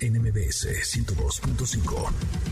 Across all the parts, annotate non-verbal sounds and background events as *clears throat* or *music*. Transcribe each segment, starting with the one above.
NMBS 102.5.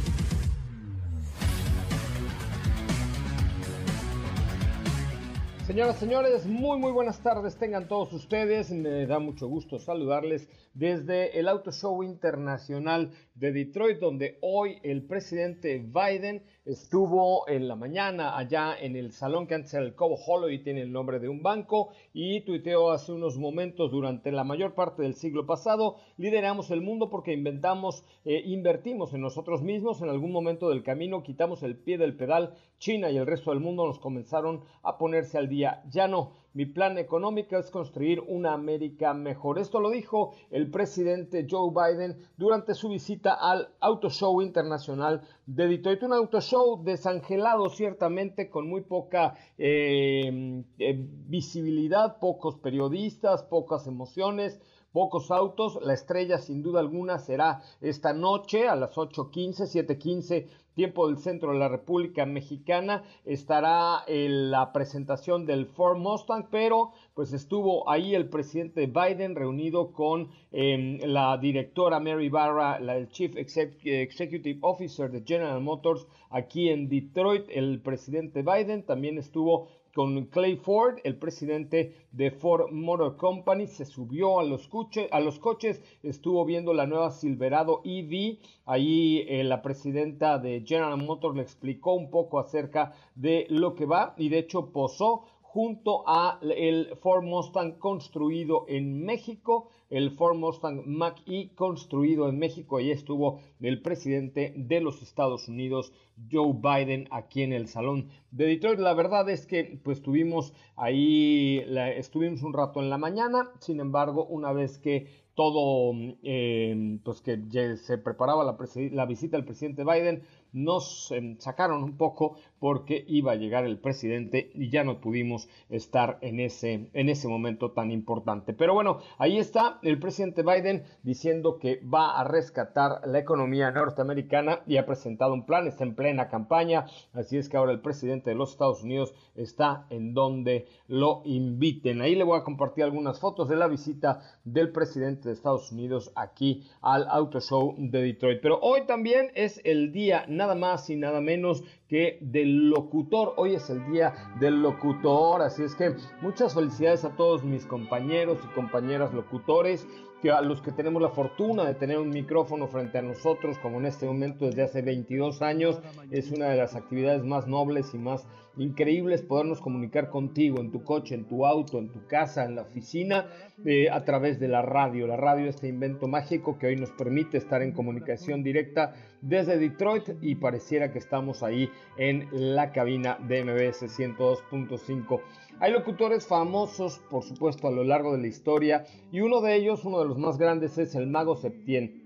Señoras, señores, muy muy buenas tardes tengan todos ustedes. Me da mucho gusto saludarles desde el Auto Show Internacional de Detroit, donde hoy el presidente Biden estuvo en la mañana allá en el salón que antes era el Cobo Hollow y tiene el nombre de un banco y tuiteó hace unos momentos durante la mayor parte del siglo pasado, lideramos el mundo porque inventamos, eh, invertimos en nosotros mismos, en algún momento del camino quitamos el pie del pedal, China y el resto del mundo nos comenzaron a ponerse al día, ya no. Mi plan económico es construir una América mejor. Esto lo dijo el presidente Joe Biden durante su visita al Auto Show Internacional de Detroit. Un auto show desangelado ciertamente con muy poca eh, eh, visibilidad, pocos periodistas, pocas emociones pocos autos. La estrella sin duda alguna será esta noche a las 8.15, 7.15 tiempo del centro de la República Mexicana, estará en la presentación del Ford Mustang, pero pues estuvo ahí el presidente Biden reunido con em, la directora Mary Barra, la, el Chief Executive Officer de General Motors aquí en Detroit. El presidente Biden también estuvo con Clay Ford, el presidente de Ford Motor Company, se subió a los, coches, estuvo viendo la nueva Silverado EV, ahí eh, la presidenta de General Motors le explicó un poco acerca de lo que va y de hecho posó junto a el Ford Mustang construido en México, el Ford Mustang Mach-E construido en México. Ahí estuvo el presidente de los Estados Unidos, Joe Biden, aquí en el Salón de Detroit. La verdad es que pues tuvimos ahí, estuvimos un rato en la mañana, sin embargo, una vez que todo, eh, pues que se preparaba la, la visita del presidente Biden, nos em, sacaron un poco porque iba a llegar el presidente y ya no pudimos estar en ese, en ese momento tan importante. Pero bueno, ahí está el presidente Biden diciendo que va a rescatar la economía norteamericana y ha presentado un plan, está en plena campaña, así es que ahora el presidente de los Estados Unidos está en donde lo inviten. Ahí le voy a compartir algunas fotos de la visita del presidente de Estados Unidos aquí al Auto Show de Detroit. Pero hoy también es el día nada más y nada menos que del locutor. Hoy es el día del locutor, así es que muchas felicidades a todos mis compañeros y compañeras locutores a los que tenemos la fortuna de tener un micrófono frente a nosotros, como en este momento desde hace 22 años, es una de las actividades más nobles y más increíbles podernos comunicar contigo en tu coche, en tu auto, en tu casa, en la oficina, eh, a través de la radio. La radio, este invento mágico que hoy nos permite estar en comunicación directa desde Detroit y pareciera que estamos ahí en la cabina de MBS 102.5. Hay locutores famosos, por supuesto, a lo largo de la historia, y uno de ellos, uno de los más grandes, es el Mago Septién.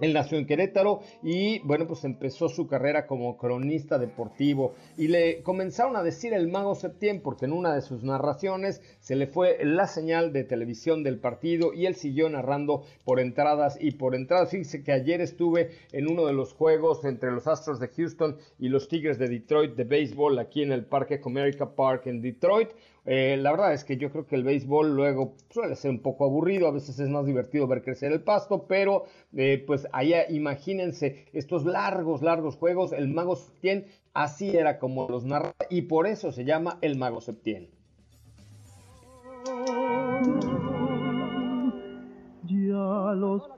Él nació en Querétaro y bueno, pues empezó su carrera como cronista deportivo y le comenzaron a decir el mago Septién porque en una de sus narraciones se le fue la señal de televisión del partido y él siguió narrando por entradas y por entradas. Fíjense que ayer estuve en uno de los juegos entre los Astros de Houston y los Tigres de Detroit de béisbol aquí en el Parque Comerica Park en Detroit. Eh, la verdad es que yo creo que el béisbol luego suele ser un poco aburrido, a veces es más divertido ver crecer el pasto, pero eh, pues allá imagínense estos largos, largos juegos, el mago Septién, así era como los narra y por eso se llama el mago Septién. Ya los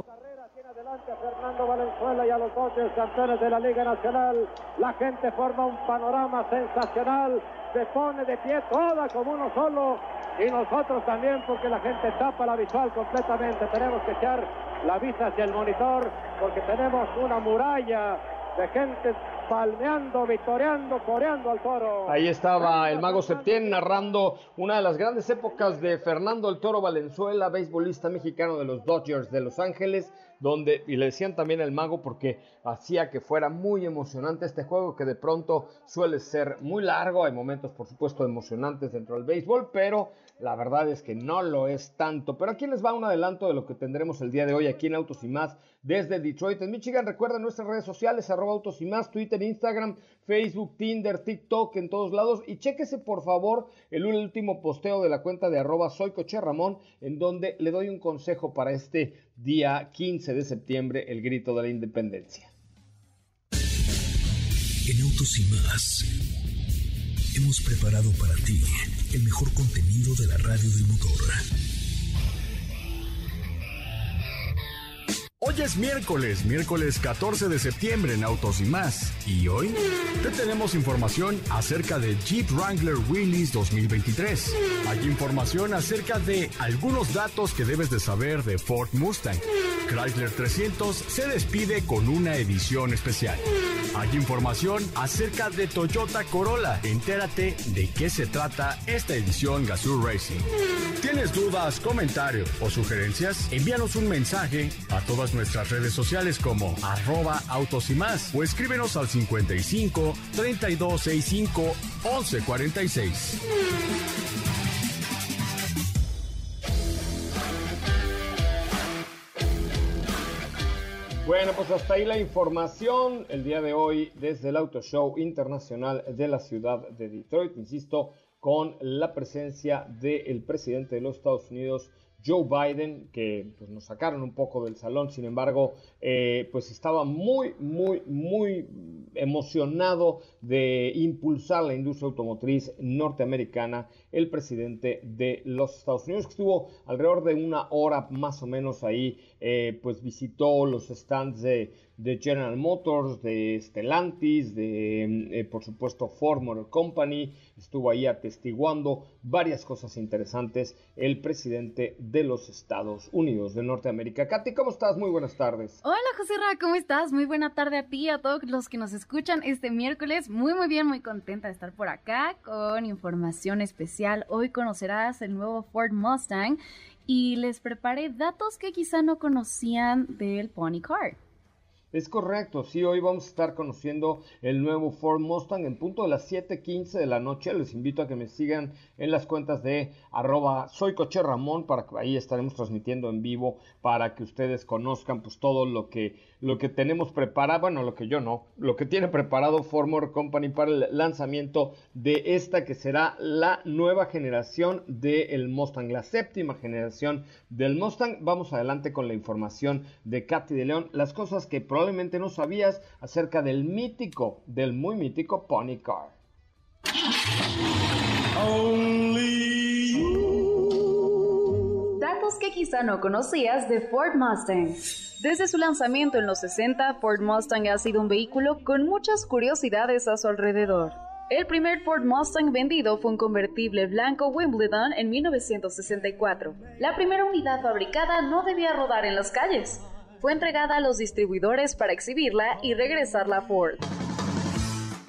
Fernando Valenzuela y a los Dodgers campeones de la Liga Nacional. La gente forma un panorama sensacional, se pone de pie toda como uno solo y nosotros también porque la gente tapa la visual completamente. Tenemos que echar la vista hacia el monitor porque tenemos una muralla de gente palmeando, victoriando, coreando al toro. Ahí estaba el mago Septién narrando una de las grandes épocas de Fernando el Toro Valenzuela, beisbolista mexicano de los Dodgers de Los Ángeles, donde, y le decían también el mago porque hacía que fuera muy emocionante este juego que de pronto suele ser muy largo, hay momentos por supuesto emocionantes dentro del béisbol, pero la verdad es que no lo es tanto. Pero aquí les va un adelanto de lo que tendremos el día de hoy aquí en Autos y Más desde Detroit, en Michigan. Recuerden nuestras redes sociales, arroba Autos y Más, Twitter, Instagram, Facebook, Tinder, TikTok, en todos lados. Y chéquese por favor el último posteo de la cuenta de arroba Soy Coche Ramón, en donde le doy un consejo para este día 15 de septiembre, el grito de la independencia. En Autos y Más hemos preparado para ti el mejor contenido de la radio del motor. Hoy es miércoles, miércoles 14 de septiembre en Autos y más. Y hoy te tenemos información acerca de Jeep Wrangler Willys 2023. Hay información acerca de algunos datos que debes de saber de Ford Mustang. Chrysler 300 se despide con una edición especial. Hay información acerca de Toyota Corolla. Entérate de qué se trata esta edición Gazoo Racing. ¿Tienes dudas, comentarios o sugerencias? Envíanos un mensaje a todas nuestras redes sociales como arroba autos y más o escríbenos al 55 3265 1146. Bueno, pues hasta ahí la información el día de hoy desde el Auto Show Internacional de la ciudad de Detroit. Insisto, con la presencia del presidente de los Estados Unidos, Joe Biden, que pues, nos sacaron un poco del salón, sin embargo, eh, pues estaba muy, muy, muy emocionado de impulsar la industria automotriz norteamericana, el presidente de los Estados Unidos, que estuvo alrededor de una hora más o menos ahí, eh, pues visitó los stands de General Motors, de Stellantis, de eh, por supuesto Ford Motor Company, estuvo ahí atestiguando varias cosas interesantes el presidente de los Estados Unidos de Norteamérica. Katy, ¿cómo estás? Muy buenas tardes. Hola José Ra, ¿cómo estás? Muy buena tarde a ti y a todos los que nos escuchan este miércoles. Muy muy bien, muy contenta de estar por acá con información especial. Hoy conocerás el nuevo Ford Mustang y les preparé datos que quizá no conocían del Pony Car. Es correcto, sí, hoy vamos a estar conociendo el nuevo Ford Mustang en punto de las 7.15 de la noche. Les invito a que me sigan en las cuentas de arroba soy coche Ramón, para que ahí estaremos transmitiendo en vivo para que ustedes conozcan pues todo lo que, lo que tenemos preparado, bueno, lo que yo no, lo que tiene preparado Ford Motor Company para el lanzamiento de esta que será la nueva generación del Mustang, la séptima generación del Mustang. Vamos adelante con la información de Katy de León, las cosas que probablemente no sabías acerca del mítico, del muy mítico Pony Car. Datos que quizá no conocías de Ford Mustang. Desde su lanzamiento en los 60, Ford Mustang ha sido un vehículo con muchas curiosidades a su alrededor. El primer Ford Mustang vendido fue un convertible blanco Wimbledon en 1964. La primera unidad fabricada no debía rodar en las calles. Fue entregada a los distribuidores para exhibirla y regresarla a Ford.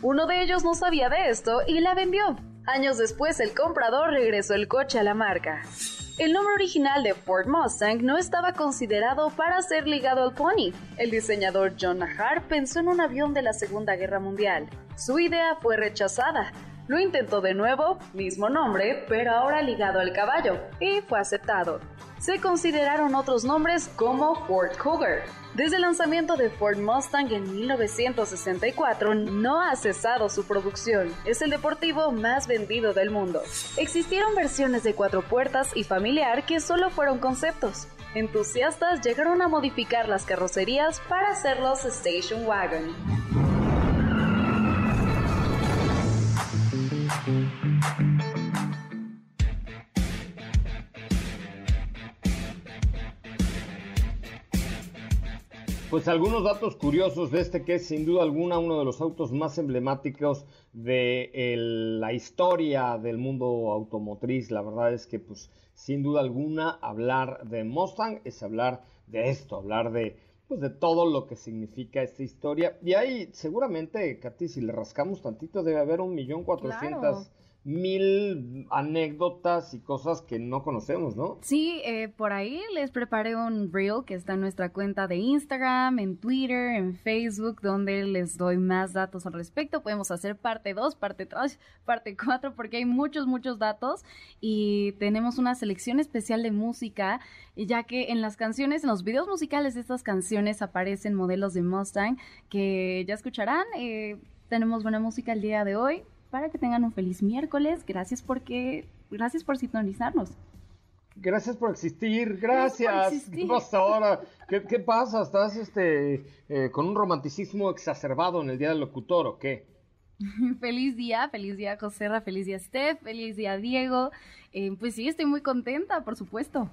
Uno de ellos no sabía de esto y la vendió. Años después, el comprador regresó el coche a la marca. El nombre original de Ford Mustang no estaba considerado para ser ligado al pony. El diseñador John Nahar pensó en un avión de la Segunda Guerra Mundial. Su idea fue rechazada. Lo intentó de nuevo, mismo nombre, pero ahora ligado al caballo, y fue aceptado. Se consideraron otros nombres como Ford Cougar, desde el lanzamiento de Ford Mustang en 1964, no ha cesado su producción. Es el deportivo más vendido del mundo. Existieron versiones de cuatro puertas y familiar que solo fueron conceptos. Entusiastas llegaron a modificar las carrocerías para hacerlos station wagon. Pues algunos datos curiosos de este que es sin duda alguna uno de los autos más emblemáticos de la historia del mundo automotriz. La verdad es que pues sin duda alguna hablar de Mustang es hablar de esto, hablar de pues de todo lo que significa esta historia. Y ahí seguramente, Katy, si le rascamos tantito debe haber un millón cuatrocientas mil anécdotas y cosas que no conocemos, ¿no? Sí, eh, por ahí les preparé un reel que está en nuestra cuenta de Instagram, en Twitter, en Facebook, donde les doy más datos al respecto. Podemos hacer parte 2, parte 3, parte 4, porque hay muchos, muchos datos y tenemos una selección especial de música, ya que en las canciones, en los videos musicales de estas canciones aparecen modelos de Mustang que ya escucharán. Eh, tenemos buena música el día de hoy para que tengan un feliz miércoles. Gracias porque, gracias por sintonizarnos. Gracias por existir, gracias. ¿Qué pasa ahora? ¿Qué, pasa? ¿Estás este, eh, con un romanticismo exacerbado en el Día del Locutor o qué? *laughs* feliz día, feliz día Joserra, feliz día Steph, feliz día Diego. Eh, pues sí, estoy muy contenta, por supuesto.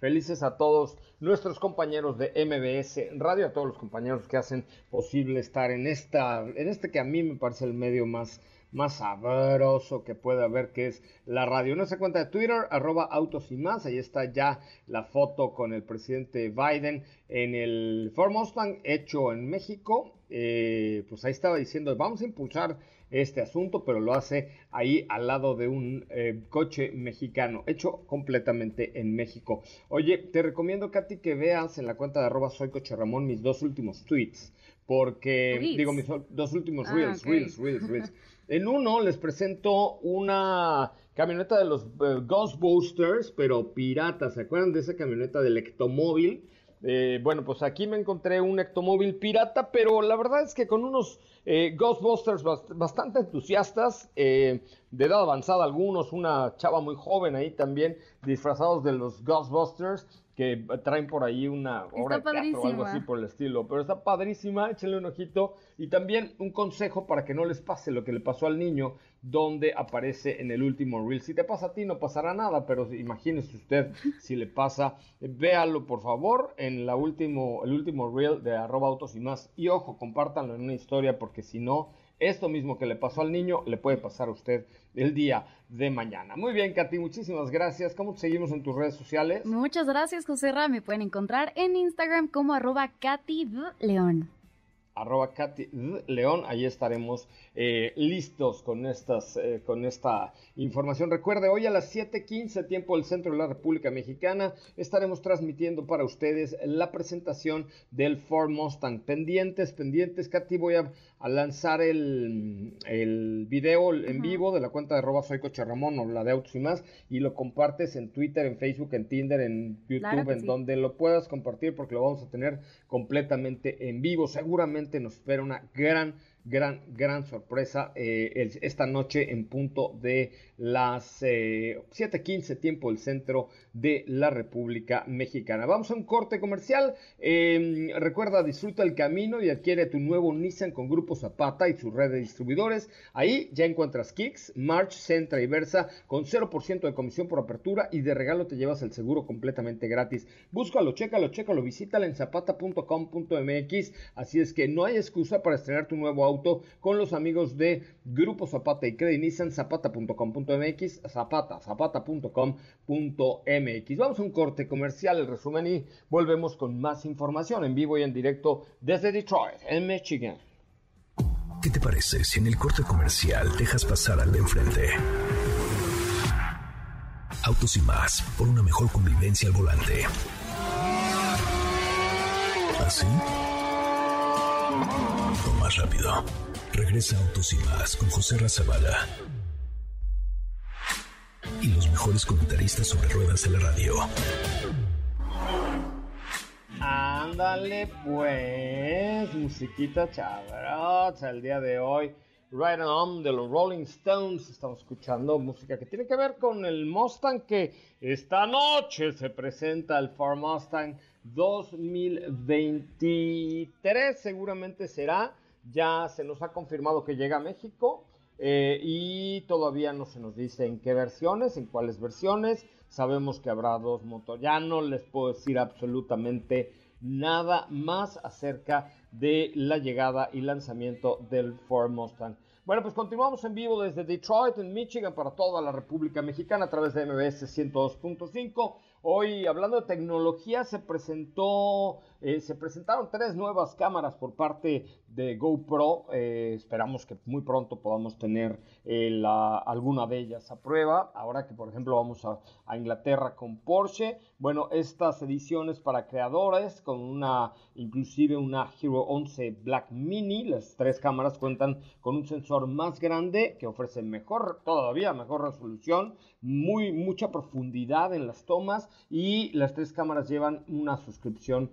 Felices a todos nuestros compañeros de MBS Radio, a todos los compañeros que hacen posible estar en esta, en este que a mí me parece el medio más, más sabroso que puede haber, que es la radio. Nuestra cuenta de Twitter, arroba autos y más, ahí está ya la foto con el presidente Biden en el Ford Mustang hecho en México. Eh, pues ahí estaba diciendo, vamos a impulsar este asunto, pero lo hace ahí al lado de un eh, coche mexicano, hecho completamente en México. Oye, te recomiendo, Katy, que veas en la cuenta de arroba soy coche Ramón mis dos últimos tweets, porque, digo, mis dos últimos ah, reels, reels, reels, reels. En uno les presento una camioneta de los eh, Ghostbusters, pero pirata. ¿Se acuerdan de esa camioneta del Ectomóvil? Eh, bueno, pues aquí me encontré un Ectomóvil pirata, pero la verdad es que con unos eh, Ghostbusters bastante entusiastas, eh, de edad avanzada algunos, una chava muy joven ahí también, disfrazados de los Ghostbusters que traen por ahí una obra de teatro o algo así por el estilo. Pero está padrísima, échenle un ojito. Y también un consejo para que no les pase lo que le pasó al niño, donde aparece en el último reel. Si te pasa a ti, no pasará nada, pero imagínese usted si le pasa. Véalo, por favor, en la último, el último reel de arroba autos y más. Y ojo, compártanlo en una historia, porque si no esto mismo que le pasó al niño le puede pasar a usted el día de mañana. Muy bien, Katy, muchísimas gracias. ¿Cómo te seguimos en tus redes sociales? Muchas gracias, José Ra. Me pueden encontrar en Instagram como arroba Katy León arroba Katy León, ahí estaremos eh, listos con, estas, eh, con esta información. Recuerde, hoy a las 7.15 tiempo del centro de la República Mexicana estaremos transmitiendo para ustedes la presentación del Ford Mustang. Pendientes, pendientes, Katy, voy a, lanzar el, el video en vivo de la cuenta de arroba soy Coche Ramón o la de Autos y más y lo compartes en Twitter, en Facebook, en Tinder, en YouTube, en donde lo puedas compartir porque lo vamos a tener completamente en vivo. Seguramente nos espera una gran gran, gran sorpresa eh, esta noche en punto de las 7:15 eh, tiempo del centro de la República Mexicana. Vamos a un corte comercial. Em, recuerda, disfruta el camino y adquiere tu nuevo Nissan con Grupo Zapata y su red de distribuidores. Ahí ya encuentras Kicks, March, Centra y Versa con 0% de comisión por apertura y de regalo te llevas el seguro completamente gratis. Búscalo, chécalo, chécalo, visítala en zapata.com.mx. Así es que no hay excusa para estrenar tu nuevo auto con los amigos de Grupo Zapata y Credit Nissan, zapata.com.mx, zapata, zapata.com.mx. Vamos a un corte comercial, el resumen y volvemos con más información en vivo y en directo desde Detroit, en Michigan. ¿Qué te parece si en el corte comercial dejas pasar al de enfrente? Autos y más, por una mejor convivencia al volante. ¿Así? más rápido. Regresa Autos y Más con José Razabala. Y los mejores comentaristas sobre ruedas de la radio. Ándale pues, musiquita chavrosa el día de hoy. Right On de los Rolling Stones. Estamos escuchando música que tiene que ver con el Mustang que esta noche se presenta el Ford Mustang 2023. Seguramente será ya se nos ha confirmado que llega a México eh, y todavía no se nos dice en qué versiones, en cuáles versiones. Sabemos que habrá dos motores. Ya no les puedo decir absolutamente nada más acerca de la llegada y lanzamiento del Ford Mustang. Bueno, pues continuamos en vivo desde Detroit, en Michigan, para toda la República Mexicana a través de MBS 102.5. Hoy, hablando de tecnología, se presentó, eh, se presentaron tres nuevas cámaras por parte de GoPro. Eh, esperamos que muy pronto podamos tener eh, alguna de ellas a prueba. Ahora que, por ejemplo, vamos a, a, Inglaterra con Porsche. Bueno, estas ediciones para creadores con una, inclusive una Hero 11 Black Mini. Las tres cámaras cuentan con un sensor más grande que ofrece mejor, todavía mejor resolución, muy mucha profundidad en las tomas y las tres cámaras llevan una suscripción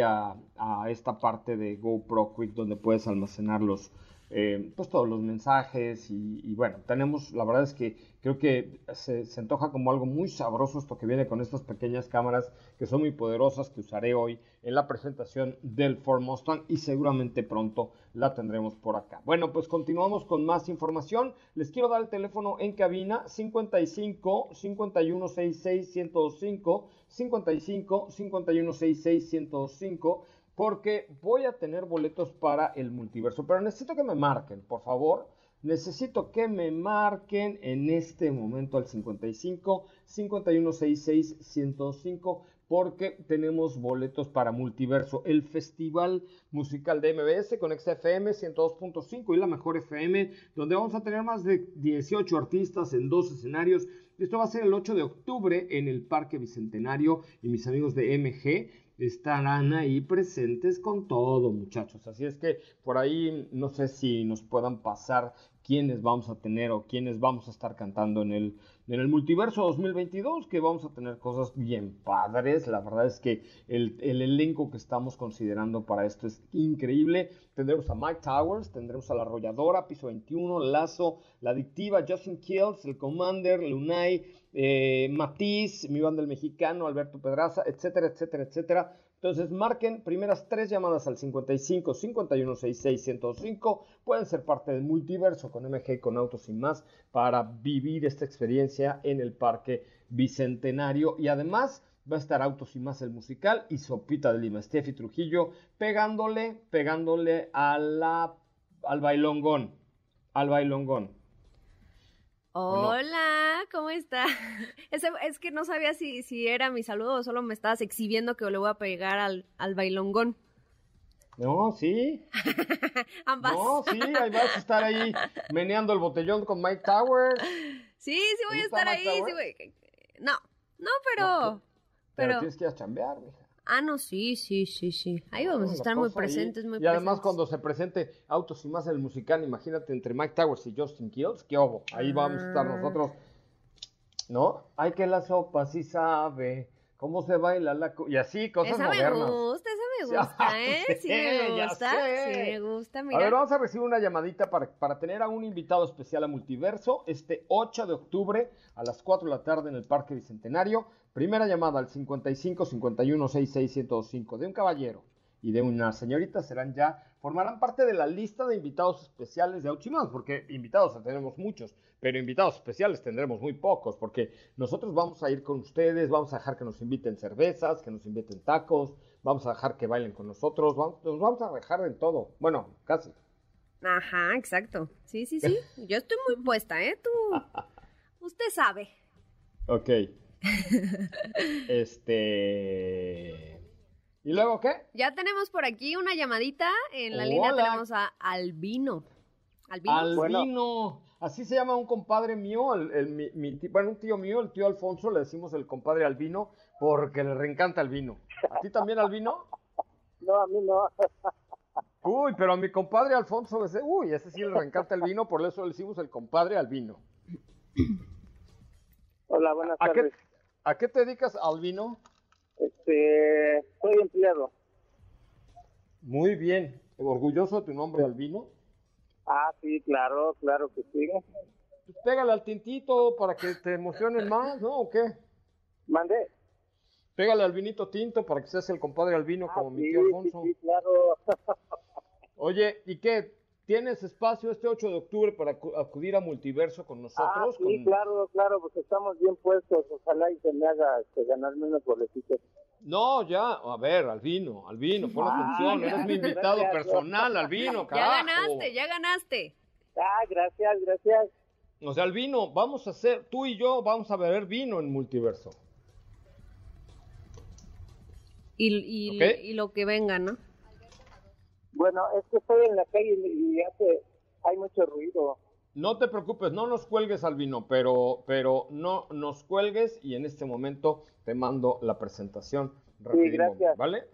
a, a esta parte de GoPro Quick donde puedes almacenar los, eh, pues todos los mensajes y, bueno, tenemos, la verdad es que creo que se, se, antoja como algo muy sabroso esto que viene con estas pequeñas cámaras que son muy poderosas que usaré hoy en la presentación del Ford Mustang y seguramente pronto la tendremos por acá. Bueno, pues continuamos con más información. Les quiero dar el teléfono en cabina 55 51 66 105 55 51 66 105 porque voy a tener boletos para el multiverso. Pero necesito que me marquen, por favor. Necesito que me marquen en este momento al 55 5166 105 porque tenemos boletos para Multiverso, el festival musical de MBS con XFM 102.5 y la mejor FM, donde vamos a tener más de 18 artistas en dos escenarios. Esto va a ser el 8 de octubre en el Parque Bicentenario y mis amigos de MG estarán ahí presentes con todo, muchachos. Así es que por ahí no sé si nos puedan pasar quiénes vamos a tener o quiénes vamos a estar cantando en el, en el multiverso 2022, que vamos a tener cosas bien padres. La verdad es que el, el, elenco que estamos considerando para esto es increíble. Tendremos a Mike Towers, tendremos a La Arrolladora, Piso 21, Lazo, La Adictiva, Justin Kills, El Commander, Lunay, eh, Matiz, mi banda el mexicano, Alberto Pedraza, etcétera, etcétera, etcétera. Entonces marquen primeras tres llamadas al 55 51 66 105. Pueden ser parte del multiverso con MG con Autos y más para vivir esta experiencia en el Parque Bicentenario. Y además va a estar Autos y más el musical y Sopita de Lima, Steffi Trujillo, pegándole, pegándole al bailongón. Al bailongón. Hola, ¿cómo está? *laughs* Es, es, que no sabía si, si era mi saludo o solo me estabas exhibiendo que le voy a pegar al, al bailongón. No, sí. *laughs* Ambas. No, sí, ahí vas a estar ahí *laughs* meneando el botellón con Mike Towers. Sí, sí voy a estar ahí. Sí voy... No, no, pero, no, pero... pero... tienes que ir a chambear, mija. Ah, no, sí, sí, sí, sí. Ahí vamos a estar muy presentes, muy Y además cuando se presente Autos y más el musical, imagínate entre Mike Towers y Justin Kills, qué obo. Ahí vamos a estar Ah. nosotros. ¿No? Ay, que la sopa sí sabe cómo se baila la... Y así, cosas Esa me modernas. gusta, esa me *laughs* gusta, ¿eh? Sí me gusta, sí me gusta, A ver, mira. vamos a recibir una llamadita para, para tener a un invitado especial a Multiverso este 8 de octubre a las 4 de la tarde en el Parque Bicentenario. Primera llamada al 55 51 66 105 de un caballero y de una señorita serán ya, formarán parte de la lista de invitados especiales de Auchimás, porque invitados tenemos muchos, pero invitados especiales tendremos muy pocos, porque nosotros vamos a ir con ustedes, vamos a dejar que nos inviten cervezas, que nos inviten tacos, vamos a dejar que bailen con nosotros, vamos, nos vamos a dejar en todo, bueno, casi. Ajá, exacto. Sí, sí, sí. *laughs* Yo estoy muy puesta, ¿eh? Tú. *laughs* Usted sabe. Ok. Este... ¿Y luego qué? Ya tenemos por aquí una llamadita. En la línea tenemos a Albino. Albino. Albino. Así se llama un compadre mío, el, el- mi, mi ti- bueno, un tío mío, el tío Alfonso, le decimos el compadre Albino, porque le reencanta el vino. ¿A ti también, Albino? No, a mí no. *laughs* Uy, pero a mi compadre Alfonso, ese, uy, ese sí le reencanta el vino, por eso le decimos el compadre Albino. Hola, buenas ¿A qué, tardes. ¿A qué te dedicas, Albino? Este, soy empleado. Muy bien. ¿Orgulloso de tu nombre, Albino? Ah, sí, claro, claro que sí. Pues pégale al tintito para que te emocionen más, ¿no? ¿O qué? Mandé. Pégale al vinito tinto para que seas el compadre Albino como Ah, mi sí, tío sí, Alfonso. sí, claro. *laughs* Oye, ¿y qué? ¿Tienes espacio este 8 de octubre para acudir a Multiverso con nosotros? Ah, sí, claro, claro, pues estamos bien puestos. Ojalá y se me haga este, ganarme unos boletitos. No, ya, a ver, Albino, Albino, pon atención, eres mi invitado personal, Albino, carajo. Ya ganaste, ya ganaste. Ah, gracias, gracias. O sea, Albino, vamos a hacer, tú y yo vamos a beber vino en Multiverso. Y, y, lo que venga, ¿no? Bueno, es que estoy en la calle y hace, hay mucho ruido. No te preocupes, no nos cuelgues, Albino, pero, pero no nos cuelgues y en este momento te mando la presentación. Sí, gracias. ¿Vale?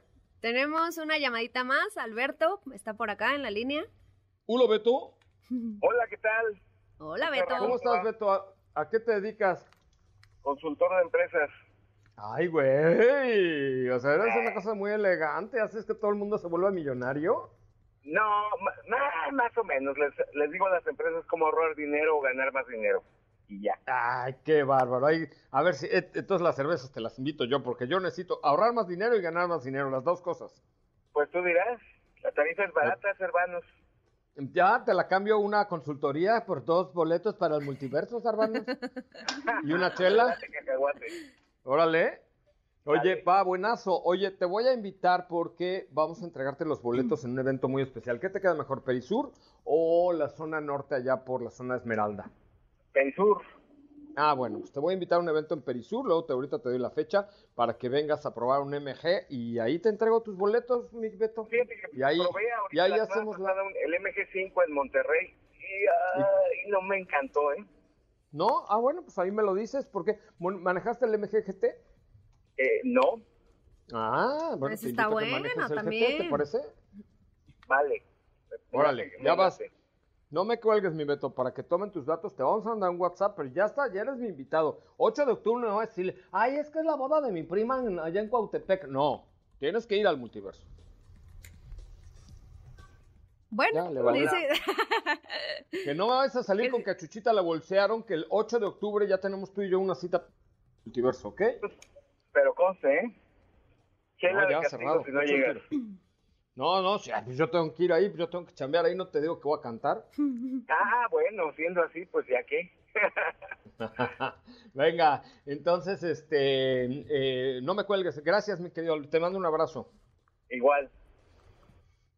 Tenemos una llamadita más, Alberto, está por acá en la línea. Hola, Beto. *laughs* Hola, ¿qué tal? Hola, Beto. ¿Cómo estás, Beto? ¿A, qué te dedicas? Consultor de empresas. Ay, güey. O sea, eres una cosa muy elegante. ¿Haces que todo el mundo se vuelva millonario? No, más o menos. Les, les digo a las empresas cómo ahorrar dinero o ganar más dinero. Y ya. Ay, qué bárbaro. a ver si entonces las cervezas te las invito yo, porque yo necesito ahorrar más dinero y ganar más dinero, las dos cosas. Pues tú dirás, la tarifa es barata, hermanos. Ya, te la cambio una consultoría por dos boletos para el multiverso, hermanos. *laughs* y una chela. Órale. Oye, va, buenazo. Oye, te voy a invitar porque vamos a entregarte los boletos en un evento muy especial. ¿Qué te queda mejor, Perisur o la zona norte allá por la zona Esmeralda? Perisur. Ah, bueno, pues te voy a invitar a un evento en Perisur, luego te, ahorita te doy la fecha para que vengas a probar un MG y ahí te entrego tus boletos, mi Beto. y ahí, y ahí hacemos la... el MG5 en Monterrey y, no me encantó, ¿eh? ¿No? Ah, bueno, pues ahí me lo dices, porque ¿manejaste el MG GT? Eh, no. Ah, bueno, pues está bueno también. ¿Te parece? Vale. Órale, ya vas. No me cuelgues, mi Beto, para que tomen tus datos. Te vamos a mandar un WhatsApp, pero ya está, ya eres mi invitado. 8 de octubre no voy a decirle, ay, es que es la boda de mi prima allá en Cuautepec. No, tienes que ir al multiverso. Bueno, dice... que *laughs* no vas a salir con que a Chuchita la bolsearon, que el 8 de octubre ya tenemos tú y yo una cita multiverso, ¿ok? Pero conste, ¿eh? No, ya cerrado. no, no, pues yo tengo que ir ahí, pues yo tengo que chambear ahí, no te digo que voy a cantar. *laughs* Ah, bueno, siendo así, pues ya qué. *laughs* Venga, entonces, este, eh, no me cuelgues. Gracias, mi querido. Te mando un abrazo. Igual.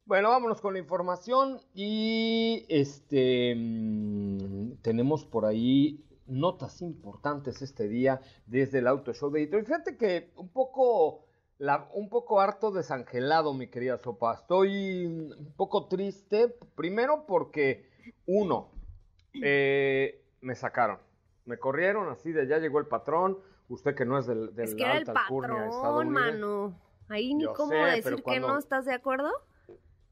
Bueno, vámonos con la información y este mm, tenemos por ahí notas importantes este día desde el Auto Show de Detroit. Fíjate que un poco, la, un poco harto desangelado, mi querida Sopa. Estoy un poco triste, primero porque, uno, eh, me sacaron. Me corrieron así de ya llegó el patrón. Usted que no es del, del es que era el patrón, mano. Ahí ni cómo decir que no estás de acuerdo.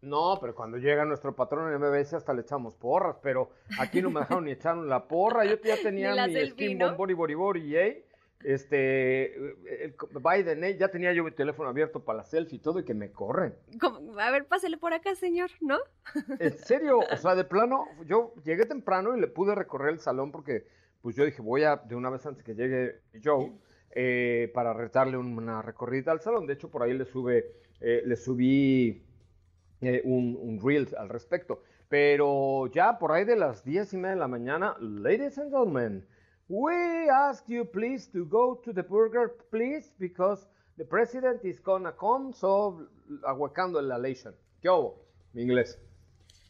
No, pero cuando llega nuestro patrón en MBS hasta le echamos porras, pero aquí no me dejaron ni echaron la porra. Yo ya tenía *laughs* mi skin bori bori bori, ¿eh? Este, el Biden, ¿eh? ya tenía yo mi teléfono abierto para la selfie y todo y que me corren. A ver, pásele por acá, señor, ¿no? En serio, o sea, de plano, yo llegué temprano y le pude recorrer el salón porque, pues yo dije, voy a, de una vez antes que llegue Joe, eh, para retarle una recorrida al salón. De hecho, por ahí le sube, eh, le subí eh, un, un reel al respecto. Pero ya por ahí de las diez y media de la mañana, ladies and gentlemen, we ask you please to go to the burger, please, because the president is gonna come, so aguacando la elation. ¿Qué hago? Mi inglés.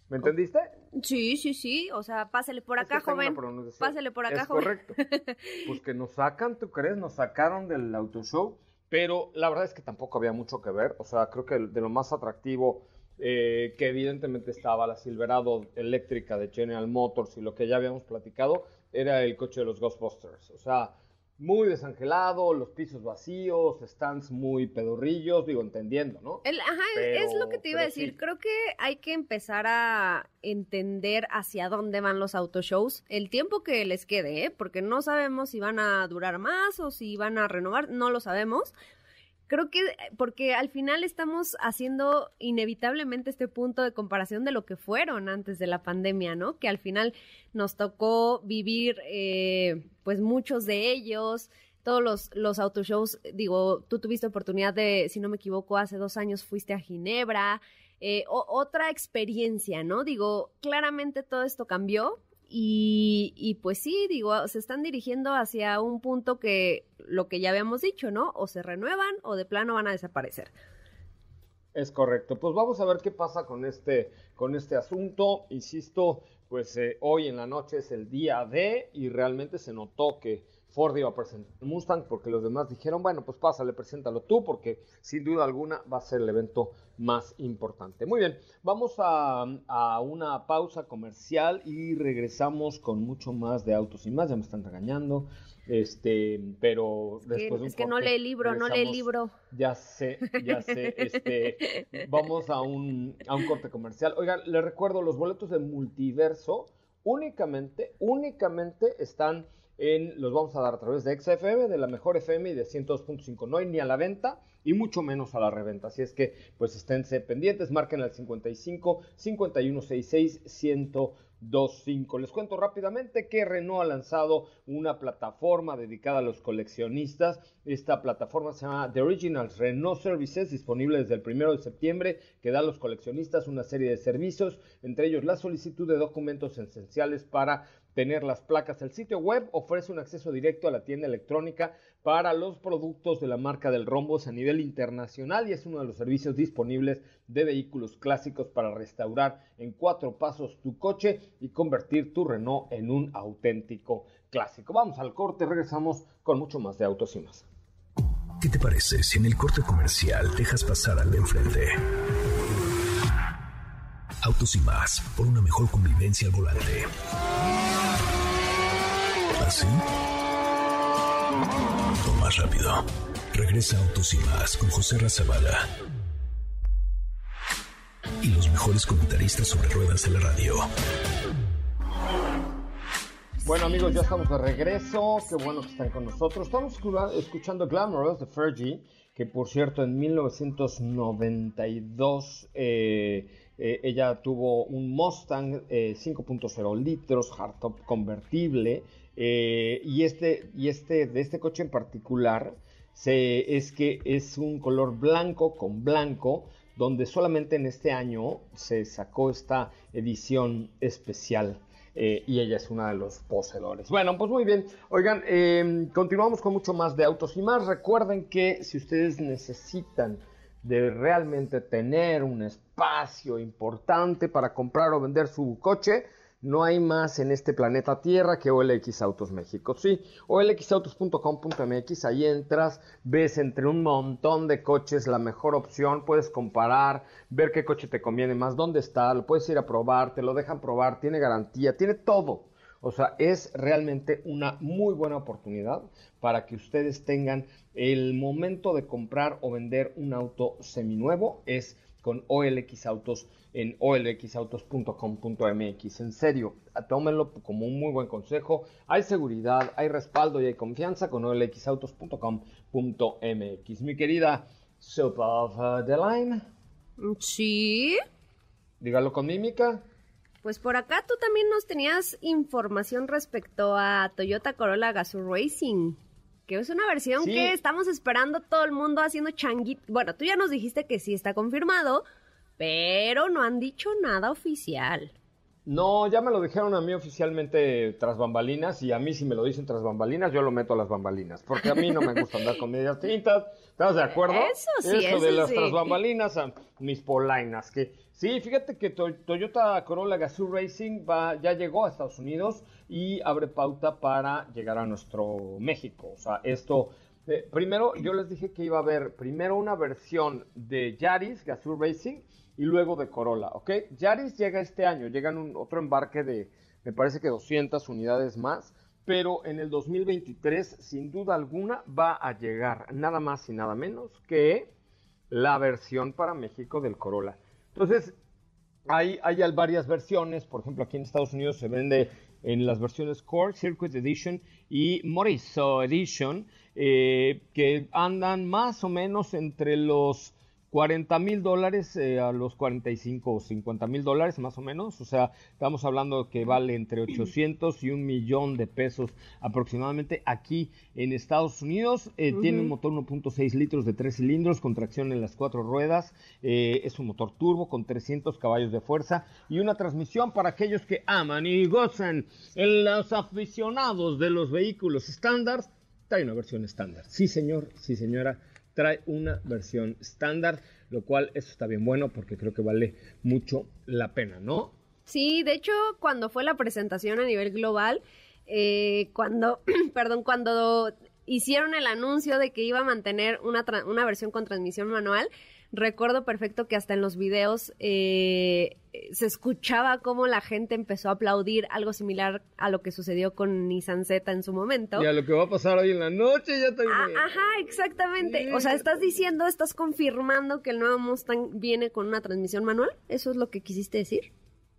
¿Me entendiste? Sí, sí, sí. O sea, pásale por acá, joven. Pásale por acá, es Correcto. *laughs* Pues que nos sacan, ¿tú crees? Nos sacaron del auto show. Pero la verdad es que tampoco había mucho que ver. O sea, creo que de lo más atractivo eh, que evidentemente estaba la Silverado eléctrica de General Motors y lo que ya habíamos platicado era el coche de los Ghostbusters. O sea, muy desangelado, los pisos vacíos, stands muy pedorrillos, digo, entendiendo, ¿no? ajá, es lo que te iba a decir. Creo que hay que empezar a entender hacia dónde van los autoshows, el tiempo que les quede, ¿eh? porque no sabemos si van a durar más o si van a renovar, no lo sabemos creo que eh, porque al final estamos haciendo inevitablemente este punto de comparación de lo que fueron antes de la pandemia, ¿no? Que al final nos tocó vivir, eh, pues muchos de ellos todos los, los autoshows, digo, tú tuviste oportunidad de, si no me equivoco, hace dos años fuiste a Ginebra, eh, otra experiencia, ¿no? Digo, claramente todo esto cambió y, pues sí, digo, se están dirigiendo hacia un punto que lo que ya habíamos dicho, ¿no? O se renuevan o de plano van a desaparecer. Es correcto. Pues vamos a ver qué pasa con este, con este asunto. Insisto, pues eh, hoy en la noche es el día de y realmente se notó que Ford iba a presentar el Mustang porque los demás dijeron, bueno, pues pásale, preséntalo tú porque sin duda alguna va a ser el evento más importante. Muy bien, vamos a, a una pausa comercial y regresamos con mucho más de autos y más. Ya me están regañando. Este, pero después Es que no lee el libro, no lee el libro. Ya sé, ya sé. Este, *laughs* vamos a un, a un corte comercial. Oigan, les recuerdo, los boletos de multiverso únicamente, únicamente están en, los vamos a dar a través de XFM, de la mejor FM y de 102.5. No hay ni a la venta y mucho menos a la reventa. Así es que, pues esténse pendientes, marquen al 55 5166 1025. Les cuento rápidamente que Renault ha lanzado una plataforma dedicada a los coleccionistas. Esta plataforma se llama The Originals Renault Services, disponible desde el 1 de septiembre, que da a los coleccionistas una serie de servicios, entre ellos la solicitud de documentos esenciales para tener las placas. El sitio web ofrece un acceso directo a la tienda electrónica para los productos de la marca del Rombos a nivel internacional y es uno de los servicios disponibles de vehículos clásicos para restaurar en cuatro pasos tu coche y convertir tu Renault en un auténtico clásico. Vamos al corte, regresamos con mucho más de autos y más. ¿Qué te parece si en el corte comercial dejas pasar al de enfrente? Autos y más, por una mejor convivencia al volante. O más rápido. Regresa Autos y más con José Razabala. Y los mejores comentaristas sobre ruedas de la radio. Bueno amigos, ya estamos de regreso. Qué bueno que están con nosotros. Estamos escuchando Glamorous de Fergie, que por cierto en 1992 eh, eh, ella tuvo un Mustang 5.0 eh, litros, hardtop convertible. Y, este, y este, de este coche en particular, es que es un color blanco con blanco, donde solamente en este año se sacó esta edición especial. Eh, y ella es una de los poseedores. Bueno, pues muy bien. Oigan, em, continuamos con mucho más de autos y más. Recuerden que si ustedes necesitan de realmente tener un espacio importante para comprar o vender su coche, no hay más en este planeta Tierra que OLX Autos México. Sí, olxautos.com.mx, ahí entras, ves entre un montón de coches la mejor opción, puedes comparar, ver qué coche te conviene más, dónde está, lo puedes ir a probar, te lo dejan probar, tiene garantía, tiene todo. O sea, es realmente una muy buena oportunidad para que ustedes tengan el momento de comprar o vender un auto seminuevo. Es con OLX Autos en olxautos.com.mx. En serio, tómenlo como un muy buen consejo. Hay seguridad, hay respaldo y hay confianza con olxautos.com.mx. Mi querida Soup of the Line. Sí. Dígalo con mímica. Pues por acá tú también nos tenías información respecto a Toyota Corolla Gazoo Racing que es una versión que estamos esperando todo el mundo haciendo changuito. Bueno, tú ya nos dijiste que sí está confirmado, pero no han dicho nada oficial. No, ya me lo dijeron a mí oficialmente tras bambalinas y a mí si me lo dicen tras bambalinas, yo lo meto a las bambalinas, porque a mí no me gusta andar con medias tintas, ¿estás de acuerdo? Eso sí, eso, de las tras bambalinas a mis polainas, que sí, fíjate que Toyota Corolla Gazoo Racing va, ya llegó a Estados Unidos y abre pauta para llegar a nuestro México, o sea, esto... Eh, primero, yo les dije que iba a haber primero una versión de Yaris Gazoo Racing y luego de Corolla, ¿ok? Yaris llega este año, llega otro embarque de, me parece que 200 unidades más, pero en el 2023, sin duda alguna, va a llegar nada más y nada menos que la versión para México del Corolla. Entonces, hay, varias versiones, por ejemplo, aquí en Estados Unidos se vende en las versiones Core, Circuit Edition y Moriso Edition, eh, que andan más o menos entre los 40 mil dólares eh, a los 45 o 50 mil dólares más o menos. O sea, estamos hablando que vale entre 800 y un millón de pesos aproximadamente aquí en Estados Unidos. Eh, tiene un motor 1.6 litros de 3 cilindros con tracción en las cuatro ruedas. Eh, es un motor turbo con 300 caballos de fuerza y una transmisión para aquellos que aman y gozan en los aficionados de los vehículos estándar. Trae una versión estándar. Sí, señor, sí, señora trae una versión estándar, lo cual eso está bien bueno porque creo que vale mucho la pena, ¿no? Sí, de hecho, cuando fue la presentación a nivel global, eh, cuando, *clears throat* perdón, cuando hicieron el anuncio de que iba a mantener una, una versión con transmisión manual, recuerdo perfecto que hasta en los videos eh, se escuchaba cómo la gente empezó a aplaudir algo similar a lo que sucedió con Nissan Z en su momento. Y a lo que va a pasar hoy en la noche ya también. Ah, ajá, exactamente. O sea, estás diciendo, estás confirmando que el nuevo Mustang viene con una transmisión manual. ¿Eso es lo que quisiste decir?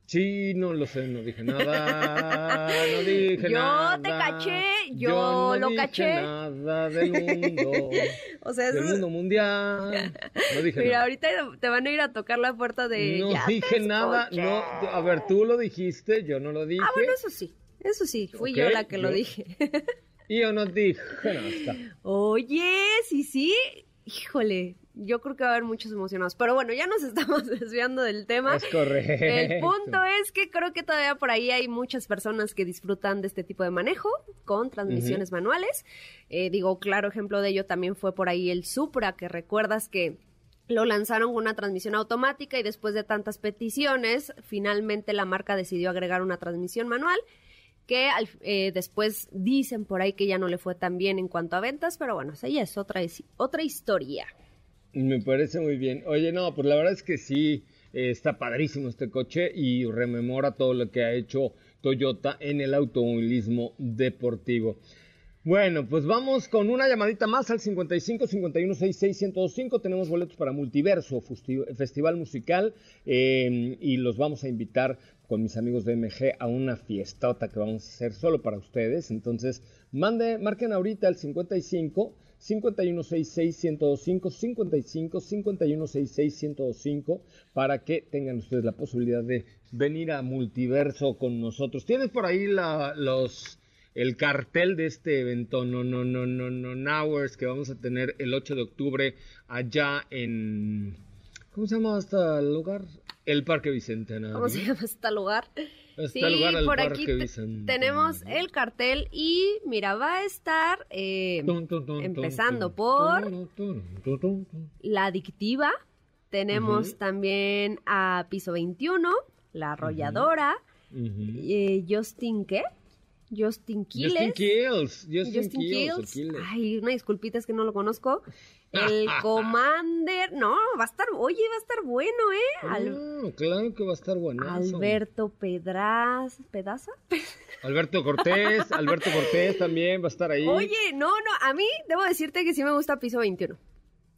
Sí, no lo sé, no dije nada, no *laughs* dije nada. Yo te caché, yo, lo dije caché. nada del mundo, *laughs* o sea, del mundo mundial. No *laughs* dije Mira, nada. ahorita te van a ir a tocar la puerta de. No "Ya te dije nada, escuché". no. A ver, tú lo dijiste, yo no lo dije. Ah, bueno, eso sí, eso sí, fui yo la que lo yo- dije. Y yo no dije nada. Oye, sí, sí. Híjole, yo creo que va a haber muchos emocionados. Pero bueno, ya nos *laughs* estamos desviando del tema. Es correcto. El punto es que creo que todavía por ahí hay muchas personas que disfrutan de este tipo de manejo con transmisiones manuales. Eh, digo, claro ejemplo de ello también fue por ahí el Supra, que recuerdas que lo lanzaron con una transmisión automática y después de tantas peticiones, finalmente la marca decidió agregar una transmisión manual que al- eh, después dicen por ahí que ya no le fue tan bien en cuanto a ventas, pero bueno, esa ya es otra, es- otra historia. Me parece muy bien. Oye, no, pues la verdad es que sí, eh, está padrísimo este coche y rememora todo lo que ha hecho Toyota en el automovilismo deportivo. Bueno, pues vamos con una llamadita más al 55 51 66 1025. Tenemos boletos para Multiverso, Festival Musical, eh, y los vamos a invitar con mis amigos de MG a una fiestota que vamos a hacer solo para ustedes. Entonces, mande, marquen ahorita al 55 5166-1025, 55 5166-1025, para que tengan ustedes la posibilidad de venir a Multiverso con nosotros. ¿Tienes por ahí la, los, el cartel de este evento, no, no, no, no, no, Hours, que vamos a tener el 8 de octubre allá en... ¿Cómo se llama este lugar? El Parque Bicentenario. ¿Cómo se llama este lugar? Este sí, lugar, el por Parque aquí Bicentenario. tenemos el cartel y mira, va a estar eh, empezando por. La Adictiva, tenemos también a Piso 21, La Arrolladora, eh, Justin ¿qué? Justin Quiles. Justin Kills. Justin, Justin Kills. Ay, una disculpita, es que no lo conozco. El *laughs* Commander. No, va a estar. Oye, va a estar bueno, ¿eh? Al- Ah, claro que va a estar bueno. Alberto Pedraz. ¿Pedaza? *laughs* Alberto Cortés, Alberto Cortés también va a estar ahí. Oye, no, no. A mí debo decirte que sí me gusta Piso 21.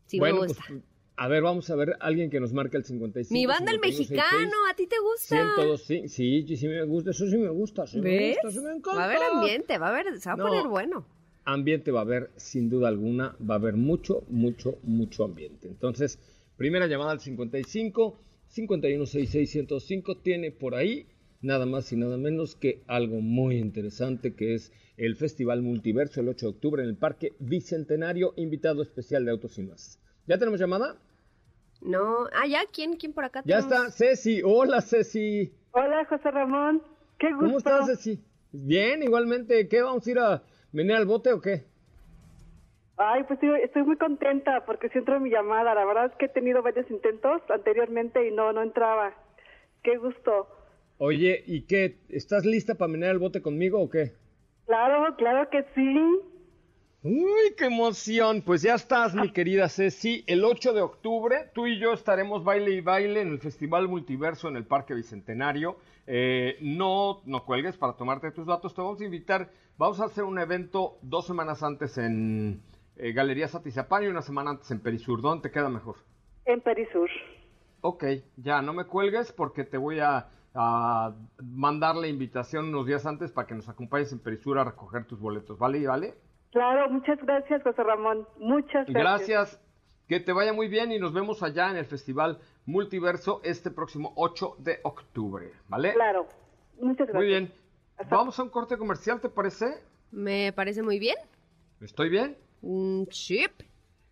Sí bueno, me pues, gusta. a ver, vamos a ver alguien que nos marque el 55. Mi banda el 51, mexicano, ¿a ti te gusta? 102, sí, sí, sí, sí me gusta, eso sí me gusta, sí me ¿Ves? gusta, sí me encanta. Va a haber ambiente, va a haber, se va a No. poner bueno. Ambiente va a haber, sin duda alguna, va a haber mucho, mucho, mucho ambiente. Entonces, primera llamada al 55, 516605, tiene por ahí nada más y nada menos que algo muy interesante que es el Festival Multiverso el 8 de octubre en el Parque Bicentenario, invitado especial de Autos y Más. ¿Ya tenemos llamada? No, ah, ya, ¿quién, quién por acá? Ya tenemos? está, Ceci. Hola, Ceci. Hola, José Ramón. Qué gusto. ¿Cómo estás, Ceci? Bien, igualmente. ¿Qué, vamos a ir a menear al bote o qué? Ay, pues estoy, estoy muy contenta porque sí entró mi llamada. La verdad es que he tenido varios intentos anteriormente y no, no entraba. Qué gusto. Oye, ¿y qué? ¿Estás lista para menear al bote conmigo o qué? Claro, claro que sí. Uy, qué emoción. Pues ya estás, mi querida Ceci. El 8 de octubre, tú y yo estaremos baile y baile en el Festival Multiverso en el Parque Bicentenario. Eh, no, no cuelgues para tomarte tus datos. Te vamos a invitar. Vamos a hacer un evento dos semanas antes en eh, Galería Satizapán y una semana antes en Perisur. ¿Dónde te queda mejor? En Perisur. Ok, ya, no me cuelgues porque te voy a, a mandar la invitación unos días antes para que nos acompañes en Perisur a recoger tus boletos. ¿Vale? ¿Vale? Claro, muchas gracias, José Ramón. Muchas gracias. Gracias. Que te vaya muy bien y nos vemos allá en el Festival Multiverso este próximo 8 de octubre, ¿vale? Claro. Muchas gracias. Muy bien. Vamos a un corte comercial, ¿te parece? Me parece muy bien. ¿Estoy bien? Mm, chip.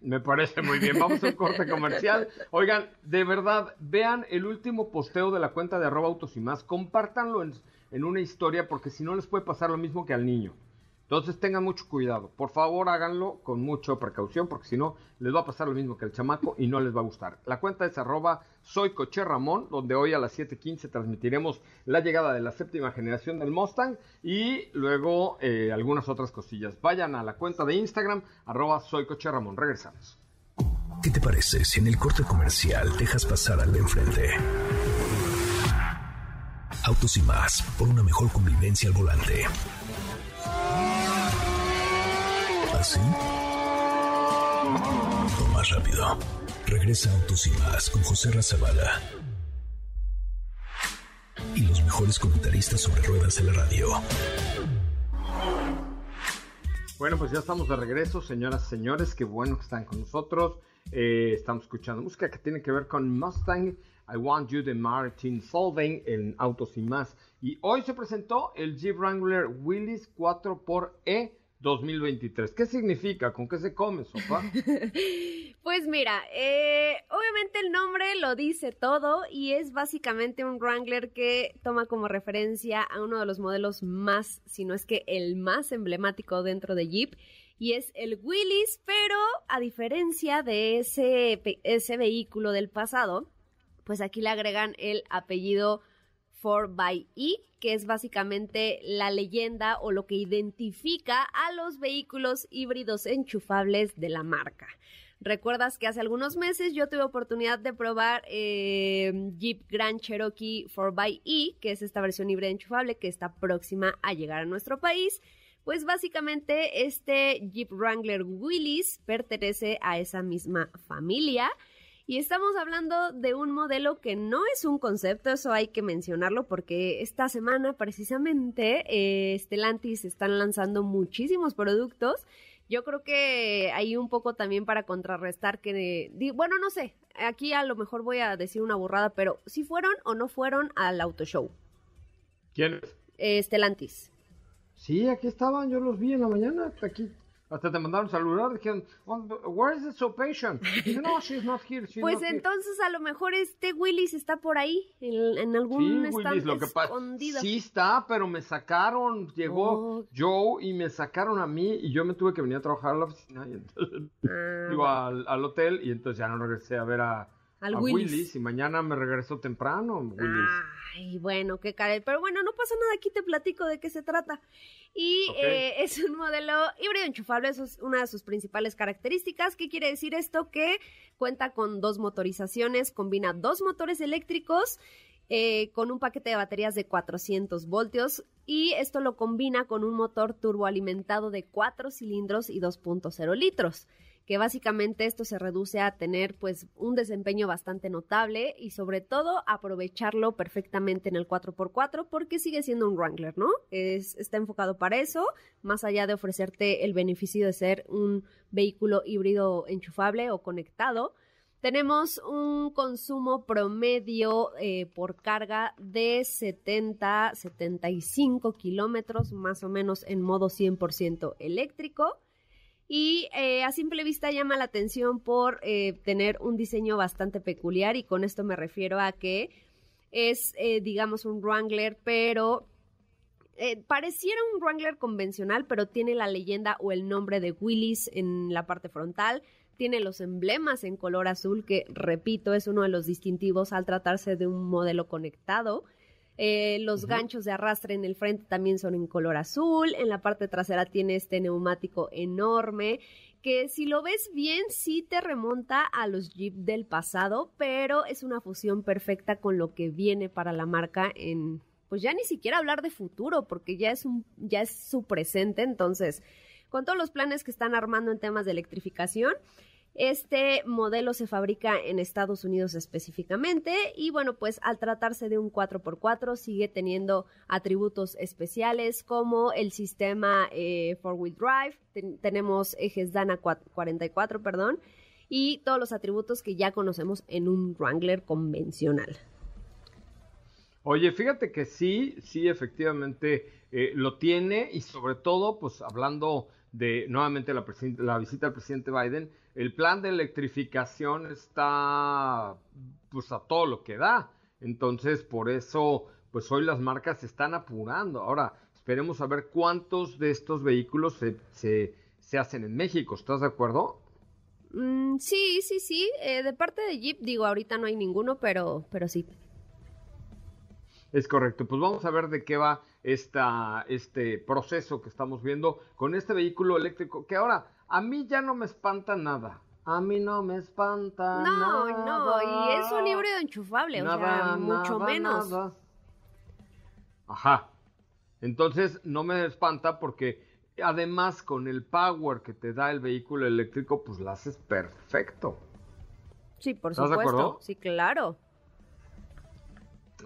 Me parece muy bien. Vamos a un corte comercial. *laughs* Oigan, de verdad, vean el último posteo de la cuenta de arroba autos y más. Compártanlo en, en una historia porque si no les puede pasar lo mismo que al niño. Entonces tengan mucho cuidado. Por favor, háganlo con mucha precaución porque si no, les va a pasar lo mismo que al chamaco y no les va a gustar. La cuenta es arroba soy Coche Ramón, donde hoy a las 7.15 transmitiremos la llegada de la séptima generación del Mustang y luego eh, algunas otras cosillas. Vayan a la cuenta de Instagram, arroba soy Coche Ramón. Regresamos. ¿Qué te parece si en el corte comercial dejas pasar al de enfrente? Autos y más, por una mejor convivencia al volante. ¿Así? O más rápido. Regresa Autos y más con José Razabala. Y los mejores comentaristas sobre ruedas de la radio. Bueno, pues ya estamos de regreso, señoras y señores. Qué bueno que están con nosotros. Eh, estamos escuchando música que tiene que ver con Mustang. I Want You de Martin Solveig en Autos y más. Y hoy se presentó el Jeep Wrangler Willys 4xE 2023. ¿Qué significa? ¿Con qué se come, sopa? *laughs* pues mira, eh, obviamente el nombre lo dice todo y es básicamente un Wrangler que toma como referencia a uno de los modelos más, si no es que el más emblemático dentro de Jeep y es el Willys, pero a diferencia de ese, ese vehículo del pasado, pues aquí le agregan el apellido 4xE, que es básicamente la leyenda o lo que identifica a los vehículos híbridos enchufables de la marca. Recuerdas que hace algunos meses yo tuve oportunidad de probar eh, Jeep Grand Cherokee 4xE, que es esta versión híbrida enchufable que está próxima a llegar a nuestro país. Pues básicamente este Jeep Wrangler Willys pertenece a esa misma familia. Y estamos hablando de un modelo que no es un concepto, eso hay que mencionarlo porque esta semana precisamente eh, Stellantis están lanzando muchísimos productos. Yo creo que hay un poco también para contrarrestar que, bueno, no sé, aquí a lo mejor voy a decir una burrada, pero si fueron o no fueron al auto show. ¿Quién? Eh, Stellantis. Sí, aquí estaban, yo los vi en la mañana, aquí hasta te mandaron saludar, dijeron, oh, where is the so patient? no, she's not here. pues entonces a lo mejor este Willis está por ahí, en, algún sí, Willis, lo que escondido. Sí está, pero me sacaron, llegó oh. Joe y me sacaron a mí y yo me tuve que venir a trabajar a la oficina y entonces, ah, digo, al, al, hotel y entonces ya no regresé a ver a, a Willis. y mañana me regreso temprano, Willis. Ay, bueno, qué cara. Pero bueno, no pasa nada, aquí te platico de qué se trata. Y eh, *laughs* es un modelo híbrido enchufable, eso es una de sus principales características. ¿Qué quiere decir esto? Que cuenta con dos motorizaciones, combina dos motores eléctricos eh, con un paquete de baterías de 400 voltios y esto lo combina con un motor turboalimentado de 4 cilindros y 2.0 litros que básicamente esto se reduce a tener pues un desempeño bastante notable y sobre todo aprovecharlo perfectamente en el 4x4 porque sigue siendo un Wrangler, ¿no? Es, está enfocado para eso, más allá de ofrecerte el beneficio de ser un vehículo híbrido enchufable o conectado. Tenemos un consumo promedio eh, por carga de 70, 75 kilómetros más o menos en modo 100% eléctrico y eh, a simple vista llama la atención por eh, tener un diseño bastante peculiar y con esto me refiero a que es, eh, digamos, un Wrangler, pero pareciera un Wrangler convencional, pero tiene la leyenda o el nombre de Willis en la parte frontal. Tiene los emblemas en color azul, que repito, es uno de los distintivos al tratarse de un modelo conectado. Eh, los ganchos de arrastre en el frente también son en color azul. En la parte trasera tiene este neumático enorme que si lo ves bien sí te remonta a los Jeep del pasado, pero es una fusión perfecta con lo que viene para la marca en pues ya ni siquiera hablar de futuro porque ya es un ya es su presente, entonces con todos los planes que están armando en temas de electrificación, este modelo se fabrica en Estados Unidos específicamente y bueno, pues al tratarse de un 4x4 sigue teniendo atributos especiales como el sistema 4 eh, wheel drive, tenemos ejes Dana 44, perdón, y todos los atributos que ya conocemos en un Wrangler convencional. Oye, fíjate que sí, sí, efectivamente eh, lo tiene y sobre todo, pues hablando de nuevamente la, la visita del presidente Biden, el plan de electrificación está pues a todo lo que da. Entonces, por eso, pues hoy las marcas se están apurando. Ahora, esperemos a ver cuántos de estos vehículos se, se, hacen en México. ¿Estás de acuerdo? Mm, sí, sí, sí. Eh, de parte de Jeep, digo, ahorita no hay ninguno, pero, pero sí. Es correcto. Pues vamos a ver de qué va esta, este proceso que estamos viendo con este vehículo eléctrico, que ahora a mí ya no me espanta nada. A mí no me espanta no, nada. No, y es un híbrido enchufable, o sea, mucho menos. Ajá. Entonces no me espanta porque además con el power que te da el vehículo eléctrico, pues lo haces perfecto. Sí, por supuesto. Sí, claro.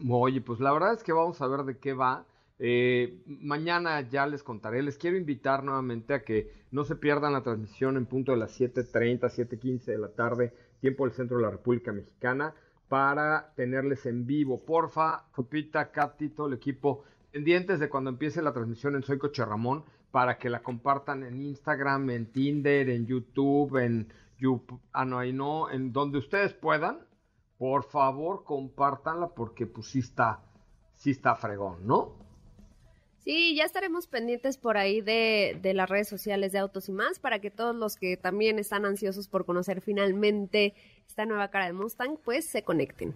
Oye, pues la verdad es que vamos a ver de qué va. Eh, mañana ya les contaré. Les quiero invitar nuevamente a que no se pierdan la transmisión en punto de las 7.30, 7.15 de la tarde, tiempo del centro de la República Mexicana, para tenerles en vivo. Porfa, Copita, Katy, todo el equipo, pendientes de cuando empiece la transmisión en Soy Coche Ramón, para que la compartan en Instagram, en Tinder, en YouTube, en YouTube, ah, no, ahí no, en donde ustedes puedan por favor compártanla porque pues sí está, sí está fregón, ¿no? Sí, ya estaremos pendientes por ahí de, de, las redes sociales de Autos y más para que todos los que también están ansiosos por conocer finalmente esta nueva cara de Mustang, pues se conecten.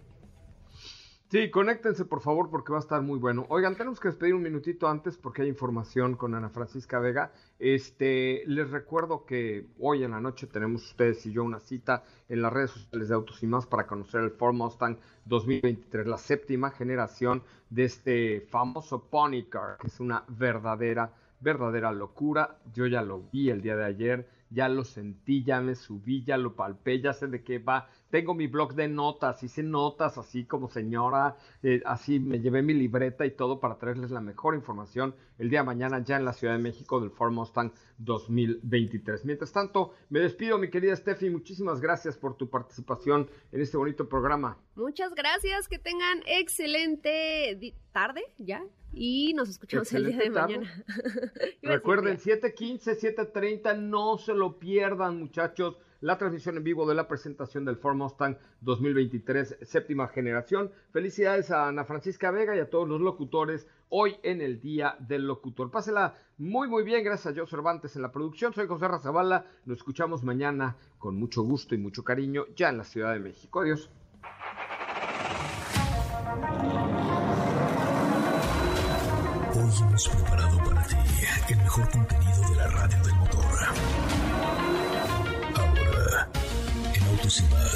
Sí, conéctense por favor porque va a estar muy bueno. Oigan, tenemos que despedir un minutito antes porque hay información con Ana Francisca Vega. Este, les recuerdo que hoy en la noche tenemos ustedes y yo una cita en las redes sociales de Autos y más para conocer el Ford Mustang 2023, la séptima generación de este famoso Pony Car, que es una verdadera, verdadera locura. Yo ya lo vi el día de ayer, ya lo sentí, ya me subí, ya lo palpé, ya sé de qué va tengo mi blog de notas, hice notas así como señora, eh, así me llevé mi libreta y todo para traerles la mejor información el día de mañana ya en la Ciudad de México del Ford Mustang 2023. Mientras tanto, me despido, mi querida Steffi, muchísimas gracias por tu participación en este bonito programa. Muchas gracias, que tengan excelente tarde ya y nos escuchamos el día de mañana. *laughs* Recuerden, 7.15, 7.30, no se lo pierdan muchachos la transmisión en vivo de la presentación del Ford Mustang 2023 séptima generación. Felicidades a Ana Francisca Vega y a todos los locutores hoy en el Día del Locutor. Pásela muy muy bien, gracias a Joe Cervantes en la producción. Soy José Razabala, nos escuchamos mañana con mucho gusto y mucho cariño ya en la Ciudad de México. Adiós. Hoy hemos preparado para el mejor contenido